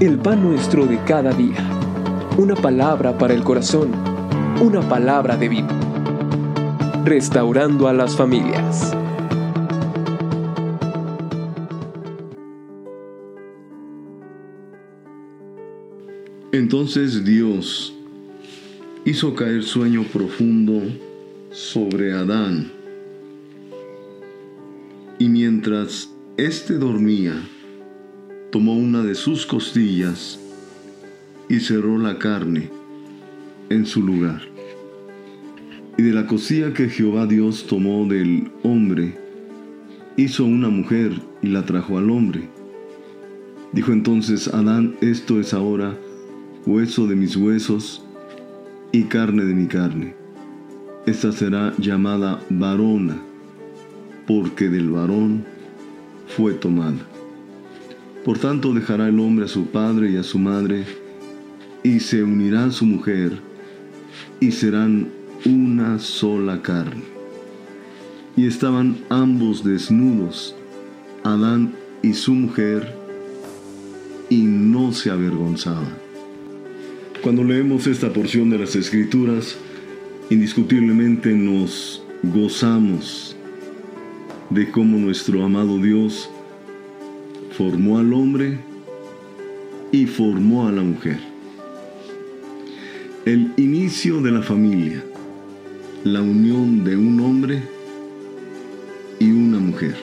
el pan nuestro de cada día. Una palabra para el corazón, una palabra de vida. Restaurando a las familias. Entonces Dios hizo caer sueño profundo sobre Adán. Y mientras éste dormía, tomó una de sus costillas y cerró la carne en su lugar. Y de la costilla que Jehová Dios tomó del hombre, hizo una mujer y la trajo al hombre. Dijo entonces Adán, esto es ahora hueso de mis huesos y carne de mi carne. Esta será llamada varona, porque del varón fue tomada. Por tanto dejará el hombre a su padre y a su madre, y se unirá a su mujer, y serán una sola carne. Y estaban ambos desnudos, Adán y su mujer, y no se avergonzaban. Cuando leemos esta porción de las Escrituras, indiscutiblemente nos gozamos de cómo nuestro amado Dios formó al hombre y formó a la mujer. El inicio de la familia, la unión de un hombre y una mujer.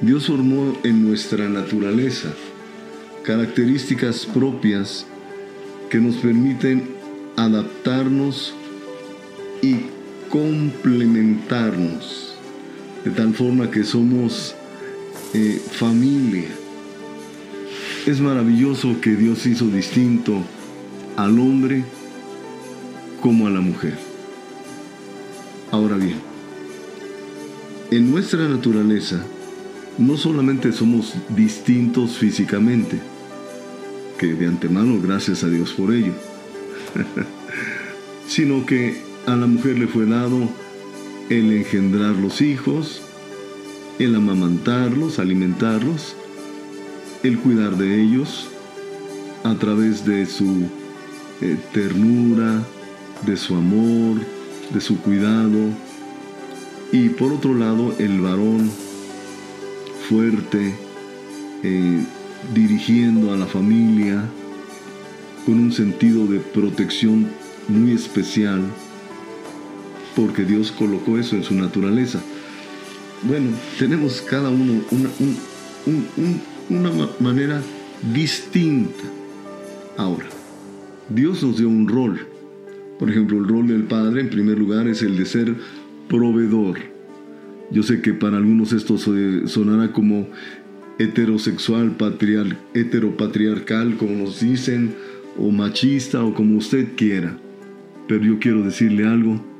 Dios formó en nuestra naturaleza características propias que nos permiten adaptarnos y complementarnos, de tal forma que somos eh, familia. Es maravilloso que Dios hizo distinto al hombre como a la mujer. Ahora bien, en nuestra naturaleza no solamente somos distintos físicamente, que de antemano gracias a Dios por ello, sino que a la mujer le fue dado el engendrar los hijos, el amamantarlos, alimentarlos, el cuidar de ellos a través de su eh, ternura, de su amor, de su cuidado. Y por otro lado, el varón fuerte, eh, dirigiendo a la familia con un sentido de protección muy especial, porque Dios colocó eso en su naturaleza. Bueno, tenemos cada uno una, manera distinta. Ahora, Dios nos dio un rol. Por ejemplo, el rol del padre en primer lugar es el de ser proveedor. Yo sé que para algunos esto sonará como heterosexual, patriar, heteropatriarcal, como nos dicen, o machista, o como usted quiera. Pero yo quiero decirle algo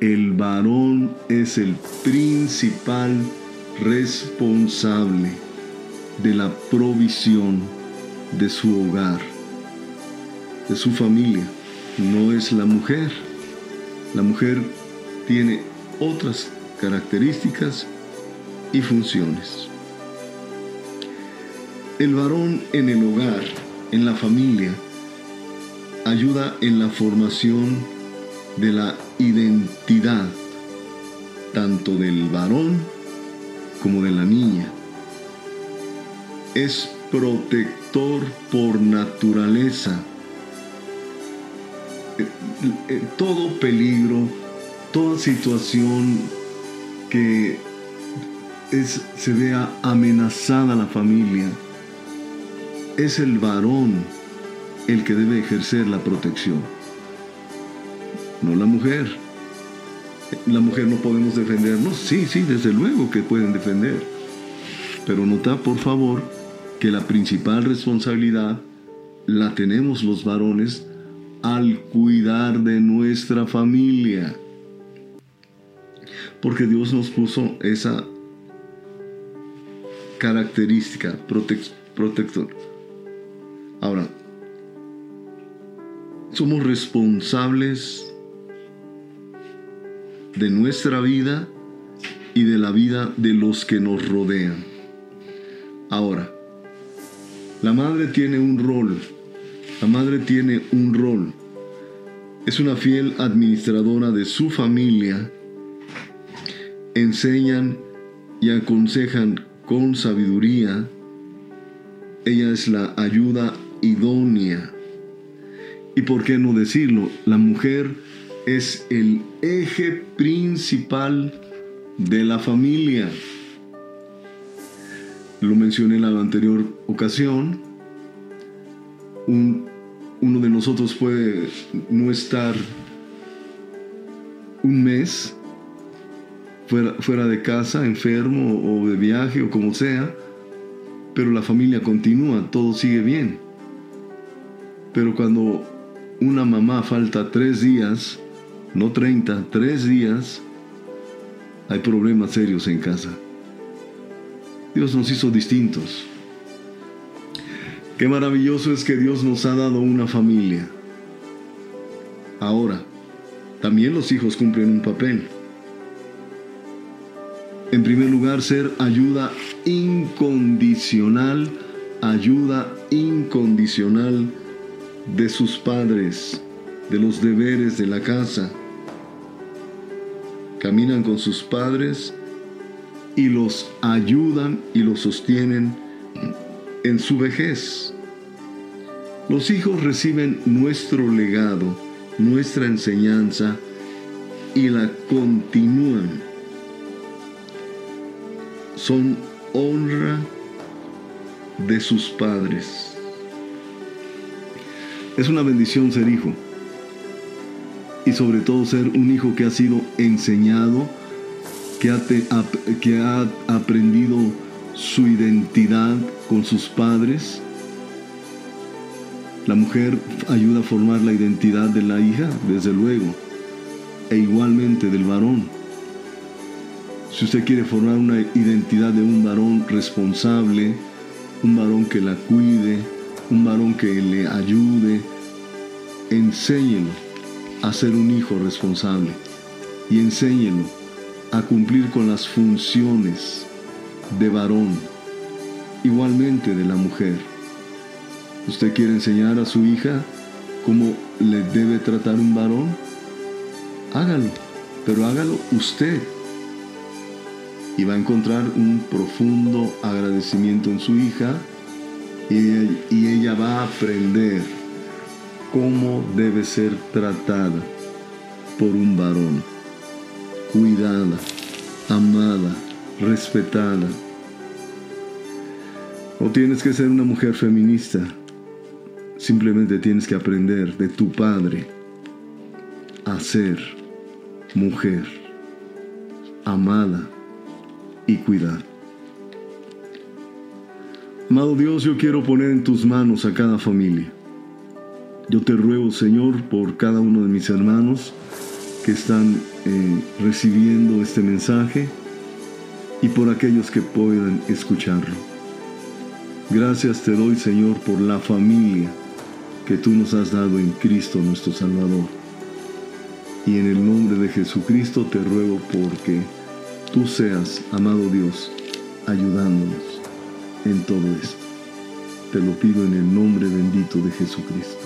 el varón es el principal responsable de la provisión de su hogar, de su familia. No es la mujer. La mujer tiene otras características y funciones. El varón en el hogar, en la familia, ayuda en la formación de la identidad tanto del varón como de la niña. Es protector por naturaleza. Eh, eh, todo peligro, toda situación que es, se vea amenazada la familia, es el varón el que debe ejercer la protección no la mujer. La mujer no podemos defendernos. Sí, sí, desde luego que pueden defender. Pero nota, por favor, que la principal responsabilidad la tenemos los varones al cuidar de nuestra familia. Porque Dios nos puso esa característica protector. Ahora, somos responsables de nuestra vida y de la vida de los que nos rodean. Ahora, La madre tiene un rol. La madre tiene un rol. Es una fiel administradora de su familia. Enseñan y aconsejan con sabiduría. Ella es la ayuda idónea. Y por qué no decirlo, la mujer es el eje principal de la familia. Lo mencioné en la anterior ocasión. uno de nosotros puede no estar un mes fuera, de casa, enfermo o de viaje o como sea, pero la familia continúa, todo sigue bien. Pero cuando una mamá falta tres días, no 30, tres días, hay problemas serios en casa. Dios nos hizo distintos. Qué maravilloso es que Dios nos ha dado una familia. Ahora, también los hijos cumplen un papel. En primer lugar, ser ayuda incondicional, ayuda incondicional de sus padres, de los deberes de la casa. Caminan con sus padres y los ayudan y los sostienen en su vejez. Los hijos reciben nuestro legado, nuestra enseñanza y la continúan. Son honra de sus padres. Es una bendición ser hijo y sobre todo ser un hijo que ha sido enseñado, que ha, que ha aprendido su identidad con sus padres. La mujer ayuda a formar la identidad de la hija, desde luego, e igualmente del varón. Si usted quiere formar una identidad de un varón responsable, un varón que la cuide, un varón que le ayude, enséñelo a ser un hijo responsable y enséñelo a cumplir con las funciones de varón, igualmente de la mujer. ¿Usted quiere enseñar a su hija cómo le debe tratar un varón? Hágalo, pero hágalo usted. Y va a encontrar un profundo agradecimiento en su hija y ella va a aprender cómo debe ser tratada por un varón, cuidada, amada, respetada. O tienes que ser una mujer feminista, simplemente tienes que aprender de tu padre a ser mujer, amada y cuidada. Amado Dios, yo quiero poner en tus manos a cada familia. Yo te ruego, Señor, por cada uno de mis hermanos que están eh, recibiendo este mensaje y por aquellos que puedan escucharlo. Gracias te doy, Señor, por la familia que tú nos has dado en Cristo nuestro Salvador. Y en el nombre de Jesucristo te ruego porque tú seas, amado Dios, ayudándonos en todo esto. Te lo pido en el nombre bendito de Jesucristo.